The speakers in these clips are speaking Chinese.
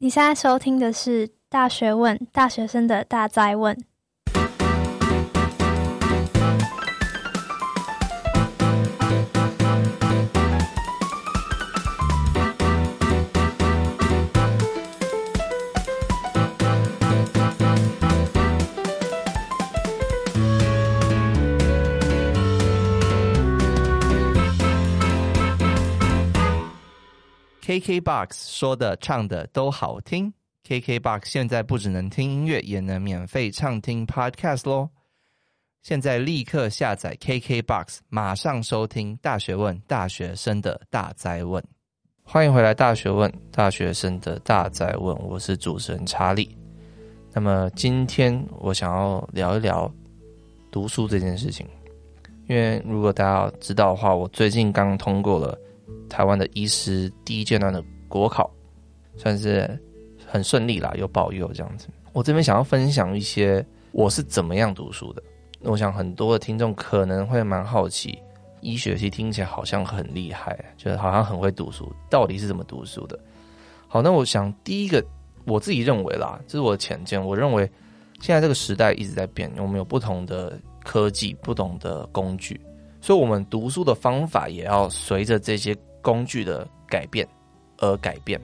你现在收听的是《大学问》，大学生的大灾问。KKBOX 说的唱的都好听，KKBOX 现在不只能听音乐，也能免费畅听 Podcast 喽！现在立刻下载 KKBOX，马上收听《大学问》，大学生的大哉问。欢迎回来，《大学问》，大学生的大哉问。我是主持人查理。那么今天我想要聊一聊读书这件事情，因为如果大家知道的话，我最近刚通过了。台湾的医师第一阶段的国考，算是很顺利啦，有保佑这样子。我这边想要分享一些我是怎么样读书的。我想很多的听众可能会蛮好奇，医学系听起来好像很厉害，就是好像很会读书，到底是怎么读书的？好，那我想第一个，我自己认为啦，这是我的浅见，我认为现在这个时代一直在变，我们有不同的科技，不同的工具。所以，我们读书的方法也要随着这些工具的改变而改变。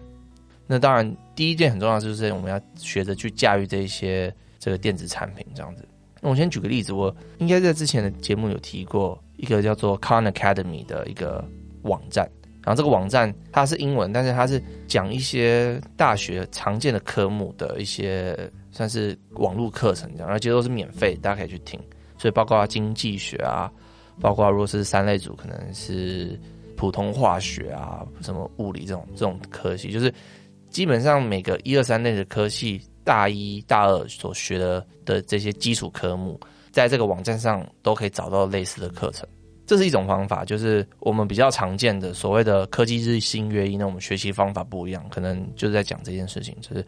那当然，第一件很重要的就是我们要学着去驾驭这些这个电子产品，这样子。那我先举个例子，我应该在之前的节目有提过一个叫做 Khan Academy 的一个网站。然后这个网站它是英文，但是它是讲一些大学常见的科目的一些算是网络课程这样，而且都是免费，大家可以去听。所以包括经济学啊。包括如果是三类组，可能是普通化学啊，什么物理这种这种科系，就是基本上每个一二三类的科系，大一大二所学的的这些基础科目，在这个网站上都可以找到类似的课程。这是一种方法，就是我们比较常见的所谓的科技日新月异，那我们学习方法不一样，可能就是在讲这件事情，就是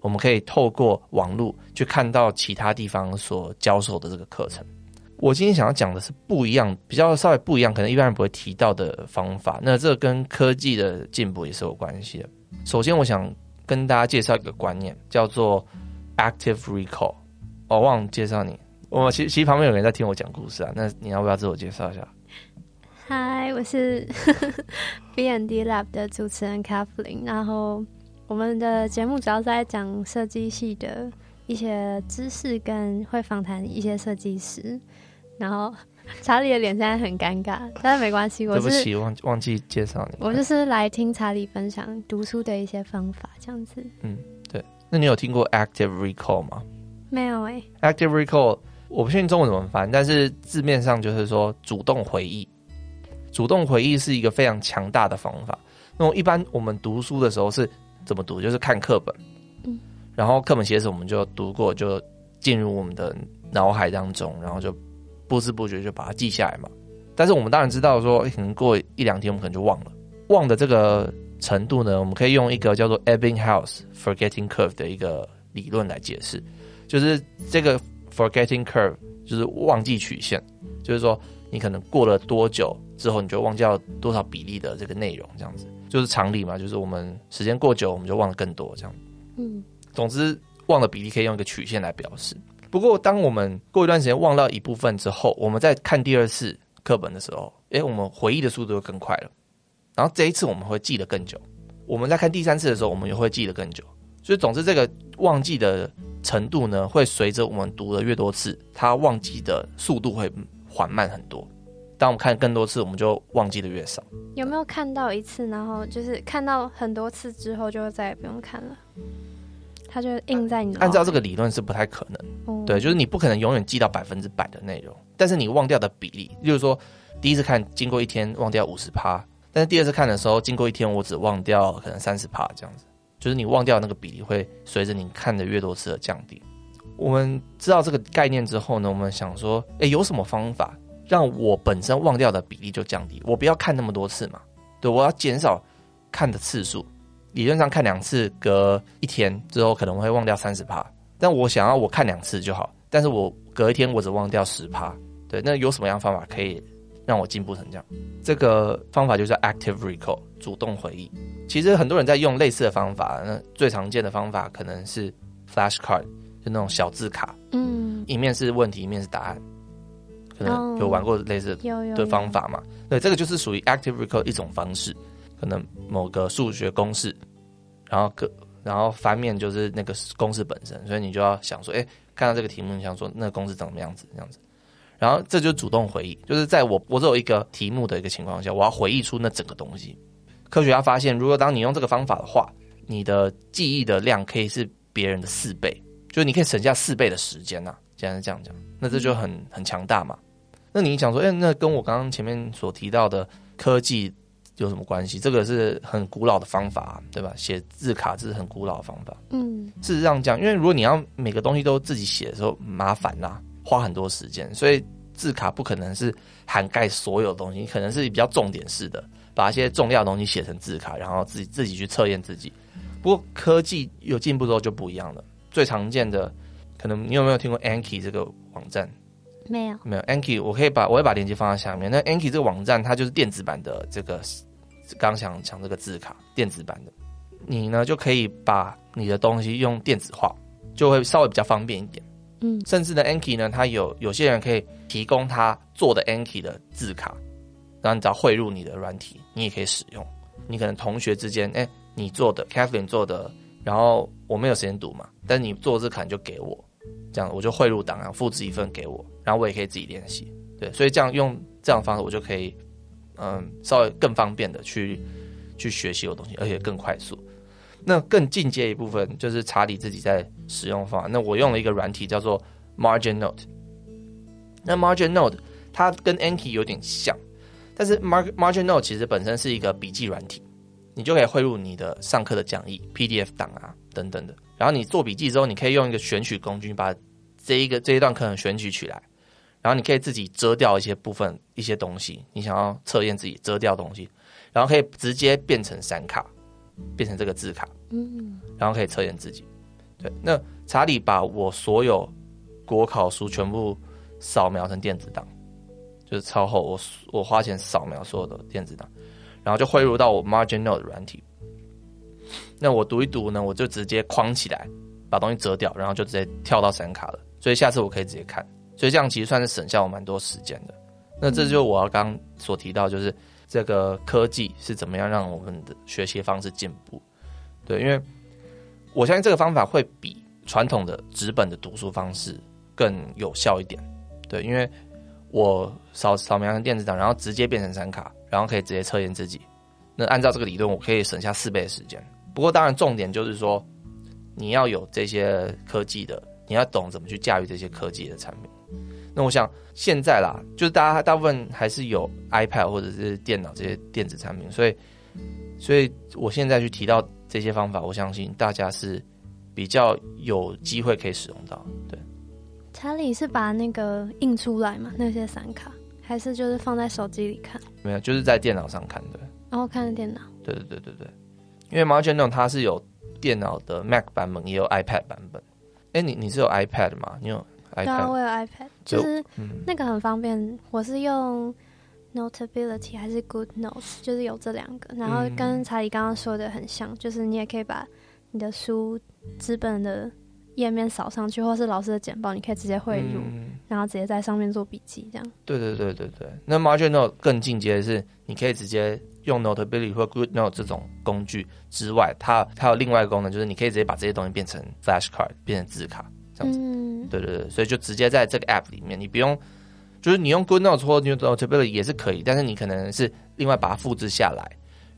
我们可以透过网络去看到其他地方所教授的这个课程。我今天想要讲的是不一样，比较稍微不一样，可能一般人不会提到的方法。那这跟科技的进步也是有关系的。首先，我想跟大家介绍一个观念，叫做 active recall。我忘了介绍你，我其实其实旁边有人在听我讲故事啊。那你要不要自我介绍一下？嗨，我是 B n D Lab 的主持人 Kathleen。然后我们的节目主要是在讲设计系的一些知识，跟会访谈一些设计师。然后查理的脸现在很尴尬，但是没关系，我对不起，忘忘记介绍你。我就是来听查理分享读书的一些方法，这样子。嗯，对。那你有听过 active recall 吗？没有哎、欸。active recall 我不确定中文怎么翻，但是字面上就是说主动回忆。主动回忆是一个非常强大的方法。那么一般我们读书的时候是怎么读？就是看课本，嗯，然后课本写什么我们就读过，就进入我们的脑海当中，然后就。不知不觉就把它记下来嘛，但是我们当然知道说，可能过一两天我们可能就忘了。忘的这个程度呢，我们可以用一个叫做 Ebbinghaus forgetting curve 的一个理论来解释，就是这个 forgetting curve 就是忘记曲线，就是说你可能过了多久之后，你就忘掉多少比例的这个内容，这样子就是常理嘛，就是我们时间过久，我们就忘了更多这样。嗯，总之忘的比例可以用一个曲线来表示。不过，当我们过一段时间忘掉一部分之后，我们在看第二次课本的时候，诶，我们回忆的速度就更快了。然后这一次我们会记得更久。我们在看第三次的时候，我们也会记得更久。所以，总之，这个忘记的程度呢，会随着我们读的越多次，它忘记的速度会缓慢很多。当我们看更多次，我们就忘记的越少。有没有看到一次，然后就是看到很多次之后，就再也不用看了？它就印在你。按照这个理论是不太可能，嗯、对，就是你不可能永远记到百分之百的内容，但是你忘掉的比例，例如说第一次看经过一天忘掉五十趴，但是第二次看的时候经过一天我只忘掉可能三十趴这样子，就是你忘掉的那个比例会随着你看的越多次而降低。我们知道这个概念之后呢，我们想说，哎，有什么方法让我本身忘掉的比例就降低？我不要看那么多次嘛，对，我要减少看的次数。理论上看两次，隔一天之后可能会忘掉三十趴，但我想要我看两次就好，但是我隔一天我只忘掉十趴，对，那有什么样的方法可以让我进步成这样。这个方法就叫 active recall，主动回忆。其实很多人在用类似的方法，那最常见的方法可能是 flashcard，就那种小字卡，嗯，一面是问题，一面是答案。可能有玩过类似的方法嘛？对，这个就是属于 active recall 一种方式。可能某个数学公式，然后个然后翻面就是那个公式本身，所以你就要想说，哎，看到这个题目，你想说那个公式长什么样子，这样子。然后这就主动回忆，就是在我我只有一个题目的一个情况下，我要回忆出那整个东西。科学家发现，如果当你用这个方法的话，你的记忆的量可以是别人的四倍，就是你可以省下四倍的时间呐、既然是这样讲，那这就很很强大嘛。那你想说，哎，那跟我刚刚前面所提到的科技有什么关系？这个是很古老的方法，对吧？写字卡这是很古老的方法。嗯，事实上讲，因为如果你要每个东西都自己写的时候，麻烦啦、啊。花很多时间，所以字卡不可能是涵盖所有东西，可能是比较重点式的，把一些重要的东西写成字卡，然后自己自己去测验自己。不过科技有进步之后就不一样了。最常见的，可能你有没有听过 Anki 这个网站？没有，没有 Anki，我可以把我会把链接放在下面。那 Anki 这个网站，它就是电子版的这个刚想讲这个字卡，电子版的，你呢就可以把你的东西用电子化，就会稍微比较方便一点。嗯，甚至呢，Anki 呢，它有有些人可以提供他做的 Anki 的字卡，然后你只要汇入你的软体，你也可以使用。你可能同学之间，哎，你做的 Kathleen 做的，然后我没有时间读嘛，但是你做的字卡你就给我，这样我就汇入档案，复制一份给我，然后我也可以自己练习。对，所以这样用这样的方式，我就可以，嗯，稍微更方便的去去学习的东西，而且更快速。那更进阶一部分就是查理自己在使用方法。那我用了一个软体叫做 Margin Note。那 Margin Note 它跟 Anki 有点像，但是 Margin Note 其实本身是一个笔记软体，你就可以汇入你的上课的讲义、PDF 档啊等等的。然后你做笔记之后，你可以用一个选取工具把这一个这一段课程选取起来，然后你可以自己遮掉一些部分一些东西，你想要测验自己遮掉东西，然后可以直接变成闪卡。变成这个字卡，嗯，然后可以测验自己。对，那查理把我所有国考书全部扫描成电子档，就是超厚，我我花钱扫描所有的电子档，然后就汇入到我 Margin Note 的软体。那我读一读呢，我就直接框起来，把东西折掉，然后就直接跳到闪卡了。所以下次我可以直接看，所以这样其实算是省下我蛮多时间的。那这就是我要刚刚所提到，就是。这个科技是怎么样让我们的学习方式进步？对，因为我相信这个方法会比传统的纸本的读书方式更有效一点。对，因为我扫扫描成电子档，然后直接变成闪卡，然后可以直接测验自己。那按照这个理论，我可以省下四倍的时间。不过，当然重点就是说，你要有这些科技的，你要懂怎么去驾驭这些科技的产品。那我想现在啦，就是大家大部分还是有 iPad 或者是电脑这些电子产品，所以，所以我现在去提到这些方法，我相信大家是比较有机会可以使用到。对，查理是把那个印出来嘛？那些闪卡，还是就是放在手机里看？没有，就是在电脑上看对。然后看电脑。对对对对对，因为 Margin Note 它是有电脑的 Mac 版本，也有 iPad 版本。哎，你你是有 iPad 吗？你有？对啊，我有 iPad，就是那个很方便。嗯、我是用 Notability 还是 Good Notes，就是有这两个。然后跟查理刚刚说的很像，就是你也可以把你的书资本的页面扫上去，或是老师的简报，你可以直接汇入，嗯、然后直接在上面做笔记，这样。对对对对对。那 Margin Note 更进阶的是，你可以直接用 Notability 或 Good Note 这种工具之外，它它有另外一个功能，就是你可以直接把这些东西变成 Flashcard，变成字卡。嗯，对对对，所以就直接在这个 app 里面，你不用，就是你用 GoodNotes 或 Notability 也是可以，但是你可能是另外把它复制下来，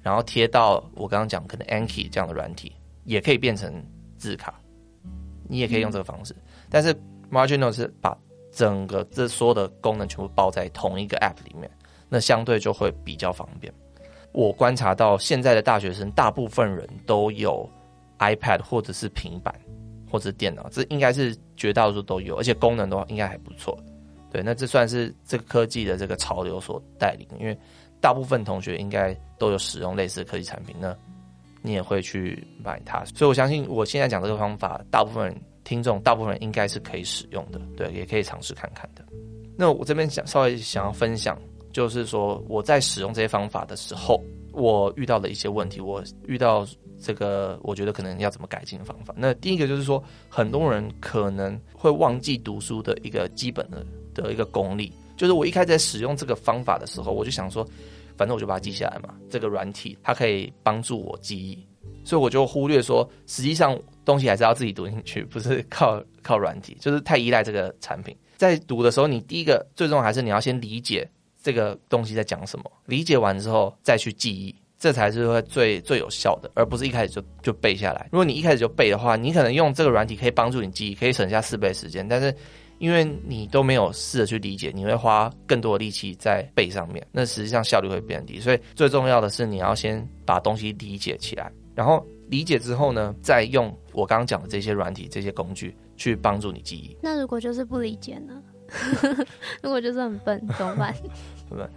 然后贴到我刚刚讲可能 Anki 这样的软体，也可以变成字卡，你也可以用这个方式。但是 Margin Note 是把整个这所有的功能全部包在同一个 app 里面，那相对就会比较方便。我观察到现在的大学生，大部分人都有 iPad 或者是平板。或者电脑，这应该是绝大多数都有，而且功能都应该还不错。对，那这算是这个科技的这个潮流所带领，因为大部分同学应该都有使用类似科技产品，那你也会去买它。所以我相信我现在讲这个方法，大部分听众，大部分应该是可以使用的，对，也可以尝试看看的。那我这边想稍微想要分享就是说我在使用这些方法的时候，我遇到的一些问题，我遇到这个我觉得可能要怎么改进的方法。那第一个就是说，很多人可能会忘记读书的一个基本的的一个功力，就是我一开始在使用这个方法的时候，我就想说，反正我就把它记下来嘛，这个软体它可以帮助我记忆。所以我就忽略说，实际上东西还是要自己读进去，不是靠靠软体，就是太依赖这个产品。在读的时候，你第一个最重要还是你要先理解这个东西在讲什么，理解完之后再去记忆，这才是会最最有效的，而不是一开始就就背下来。如果你一开始就背的话，你可能用这个软体可以帮助你记忆，可以省下四倍时间，但是因为你都没有试着去理解，你会花更多的力气在背上面，那实际上效率会变低。所以最重要的是你要先把东西理解起来。然后理解之后呢，再用我刚刚讲的这些软体、这些工具去帮助你记忆。那如果就是不理解呢？如果就是很笨，怎么办？怎么办？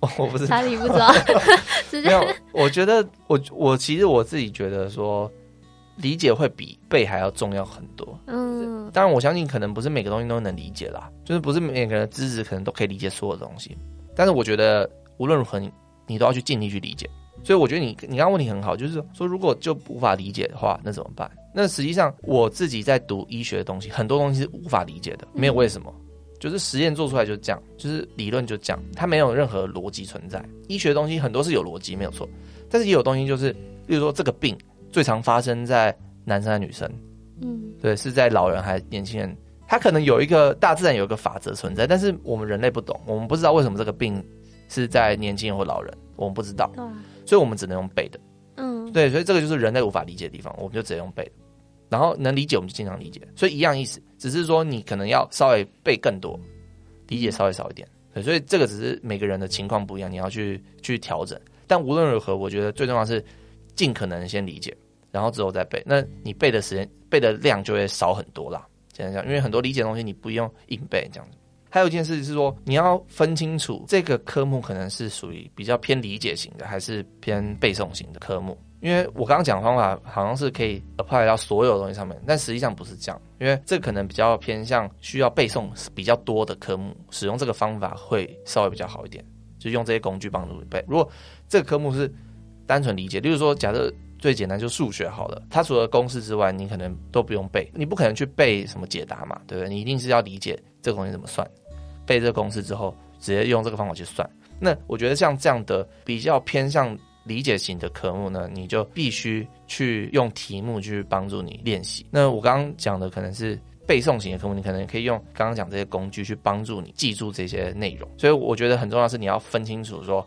我 我不知道，查理不知道。没有，我觉得我我其实我自己觉得说，理解会比背还要重要很多。嗯，当然我相信可能不是每个东西都能理解啦，就是不是每个人的知识可能都可以理解所有的东西。但是我觉得无论如何你，你你都要去尽力去理解。所以我觉得你你刚刚问题很好，就是说如果就无法理解的话，那怎么办？那实际上我自己在读医学的东西，很多东西是无法理解的，没有为什么，就是实验做出来就这样，就是理论就这样，它没有任何逻辑存在。医学的东西很多是有逻辑，没有错，但是也有东西就是，例如说这个病最常发生在男生和女生，嗯，对，是在老人还是年轻人，他可能有一个大自然有一个法则存在，但是我们人类不懂，我们不知道为什么这个病是在年轻人或老人，我们不知道。所以我们只能用背的，嗯，对，所以这个就是人类无法理解的地方，我们就只能用背的，然后能理解我们就经常理解，所以一样意思，只是说你可能要稍微背更多，理解稍微少一点，对，所以这个只是每个人的情况不一样，你要去去调整。但无论如何，我觉得最重要是尽可能先理解，然后之后再背，那你背的时间背的量就会少很多啦。这样，因为很多理解的东西你不用硬背这样子。还有一件事是说，你要分清楚这个科目可能是属于比较偏理解型的，还是偏背诵型的科目。因为我刚刚讲的方法好像是可以 apply 到所有东西上面，但实际上不是这样。因为这可能比较偏向需要背诵比较多的科目，使用这个方法会稍微比较好一点，就用这些工具帮助你背。如果这个科目是单纯理解，例如说，假设最简单就数学好了，它除了公式之外，你可能都不用背，你不可能去背什么解答嘛，对不对？你一定是要理解这个东西怎么算。背这个公式之后，直接用这个方法去算。那我觉得像这样的比较偏向理解型的科目呢，你就必须去用题目去帮助你练习。那我刚刚讲的可能是背诵型的科目，你可能可以用刚刚讲这些工具去帮助你记住这些内容。所以我觉得很重要是你要分清楚说，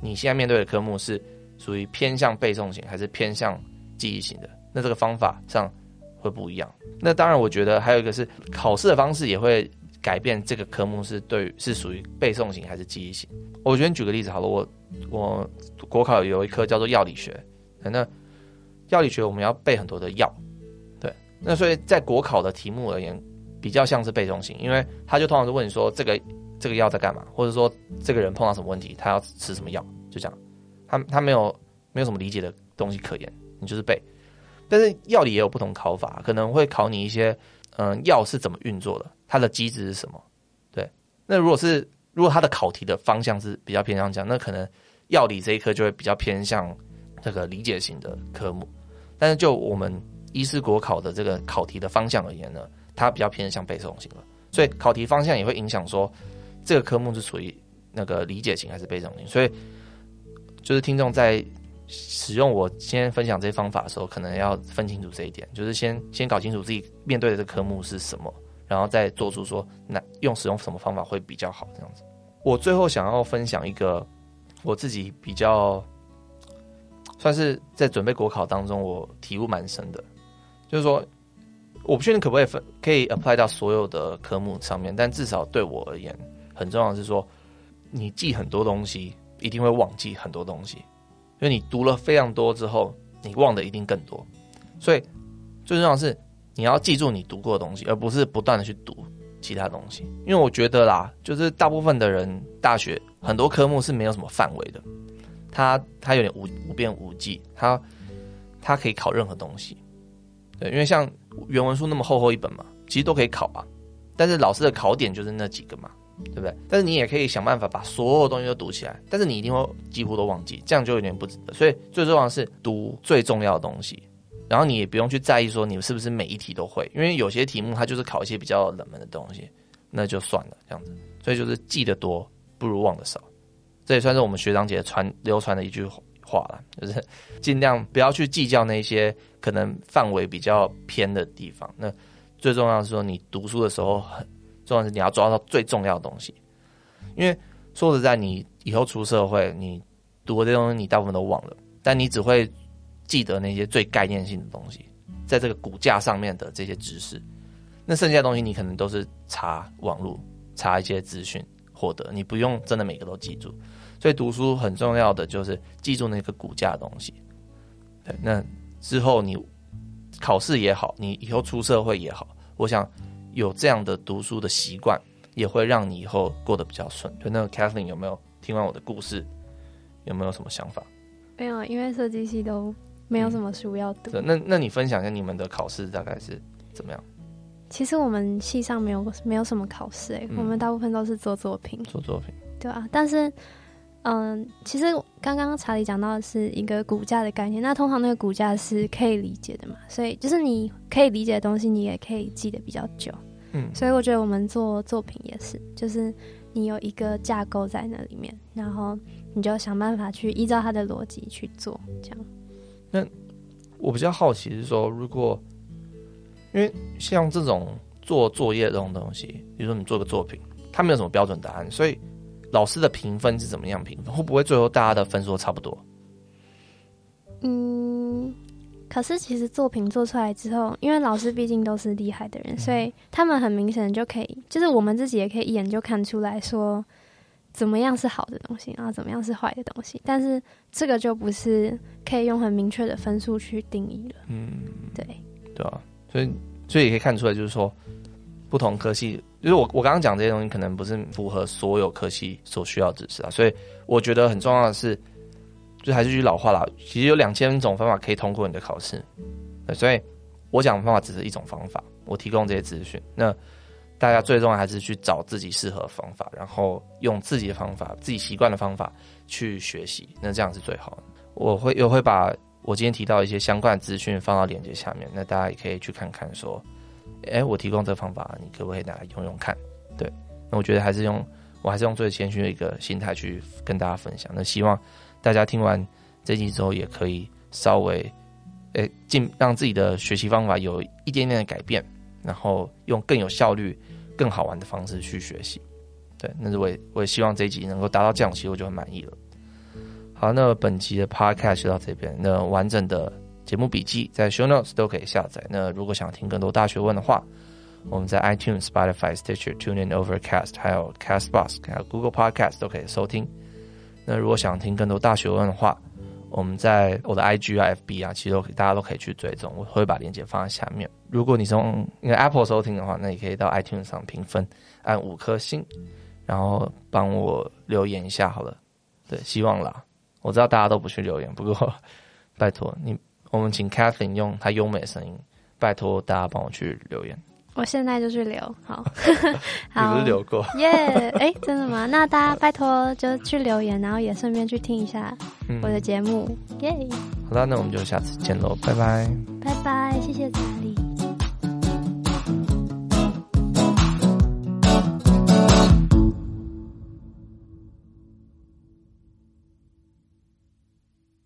你现在面对的科目是属于偏向背诵型还是偏向记忆型的。那这个方法上会不一样。那当然，我觉得还有一个是考试的方式也会。改变这个科目是对是属于背诵型还是记忆型？我觉得举个例子好了，我我国考有一科叫做药理学，那药理学我们要背很多的药，对，那所以在国考的题目而言，比较像是背诵型，因为他就通常是问你说这个这个药在干嘛，或者说这个人碰到什么问题，他要吃什么药，就这样，他他没有没有什么理解的东西可言，你就是背。但是药理也有不同考法，可能会考你一些，嗯，药是怎么运作的。它的机制是什么？对，那如果是如果它的考题的方向是比较偏向这样，那可能药理这一科就会比较偏向这个理解型的科目。但是就我们医师国考的这个考题的方向而言呢，它比较偏向背诵型的，所以考题方向也会影响说这个科目是属于那个理解型还是背诵型。所以就是听众在使用我今天分享这些方法的时候，可能要分清楚这一点，就是先先搞清楚自己面对的这科目是什么。然后再做出说，那用使用什么方法会比较好？这样子，我最后想要分享一个我自己比较算是在准备国考当中，我体悟蛮深的，就是说，我不确定可不可以分可以 apply 到所有的科目上面，但至少对我而言，很重要的是说，你记很多东西，一定会忘记很多东西，因为你读了非常多之后，你忘的一定更多，所以最重要的是。你要记住你读过的东西，而不是不断的去读其他东西。因为我觉得啦，就是大部分的人大学很多科目是没有什么范围的，它它有点无无边无际，它它可以考任何东西。对，因为像原文书那么厚厚一本嘛，其实都可以考啊。但是老师的考点就是那几个嘛，对不对？但是你也可以想办法把所有东西都读起来，但是你一定会几乎都忘记，这样就有点不值得。所以最重要的是读最重要的东西，然后你也不用去在意说你是不是每一题都会，因为有些题目它就是考一些比较冷门的东西，那就算了这样子。所以就是记得多不如忘得少，这也算是我们学长姐传流传的一句话了，就是尽量不要去计较那些可能范围比较偏的地方。那最重要的是说，你读书的时候很重要是你要抓到最重要的东西，因为说实在，你以后出社会，你读的这东西你大部分都忘了，但你只会记得那些最概念性的东西，在这个骨架上面的这些知识。那剩下的东西你可能都是查网络，查一些资讯获得，你不用真的每个都记住。所以读书很重要的就是记住那个骨架的东西。对，那之后你考试也好，你以后出社会也好，我想有这样的读书的习惯，也会让你以后过得比较顺。就那个 Kathleen 有没有听完我的故事？有没有什么想法？没有，因为设计系都没有什么书要读。嗯、那那你分享一下你们的考试大概是怎么样？其实我们系上没有没有什么考试，哎、嗯，我们大部分都是做作品。做作品，对啊，但是。嗯，其实刚刚查理讲到的是一个骨架的概念，那通常那个骨架是可以理解的嘛，所以就是你可以理解的东西，你也可以记得比较久。嗯，所以我觉得我们做作品也是，就是你有一个架构在那里面，然后你就想办法去依照它的逻辑去做，这样。那我比较好奇是说，如果因为像这种做作业这种东西，比如说你做个作品，它没有什么标准答案，所以。老师的评分是怎么样评分？会不会最后大家的分数差不多？嗯，可是其实作品做出来之后，因为老师毕竟都是厉害的人，嗯，所以他们很明显就可以，就是我们自己也可以一眼就看出来说，怎么样是好的东西，然后怎么样是坏的东西。但是这个就不是可以用很明确的分数去定义了。嗯，对，对啊，所以所以也可以看出来，就是说。不同科系，就是我我刚刚讲这些东西，可能不是符合所有科系所需要知识啊，所以我觉得很重要的是，就还是句老话啦，其实有两千种方法可以通过你的考试，所以我讲的方法只是一种方法，我提供这些资讯，那大家最重要还是去找自己适合方法，然后用自己的方法、自己习惯的方法去学习，那这样是最好的。我会又会把我今天提到一些相关的资讯放到链接下面，那大家也可以去看看说。哎，我提供这个方法，你可不可以拿来用用看？对，那我觉得还是用，我还是用最谦虚的一个心态去跟大家分享。那希望大家听完这集之后，也可以稍微，诶，尽让自己的学习方法有一点点的改变，然后用更有效率、更好玩的方式去学习。对，那是我也我也希望这一集能够达到这样，其实我就很满意了。好，那本期的 Podcast 就到这边，那完整的。节目笔记在 Show Notes 都可以下载。那如果想听更多大学问的话，我们在 iTunes、Spotify、Stitcher、TuneIn、Overcast，还有 Castbox，还有 Google Podcast 都可以收听。那如果想听更多大学问的话，我们在我的 IG 啊、FB 啊，其实都可以大家都可以去追踪，我会把链接放在下面。如果你从那个 Apple 收听的话，那你可以到 iTunes 上评分，按五颗星，然后帮我留言一下好了。对，希望啦。我知道大家都不去留言，不过拜托你。我们请 Catherine 用她优美的声音，拜托大家帮我去留言。我现在就去留，好，好，你不是留过？耶，哎，真的吗？那大家拜托就去留言，然后也顺便去听一下我的节目，耶、嗯。Yeah、好了，那我们就下次见喽，拜拜，拜拜，谢谢查理。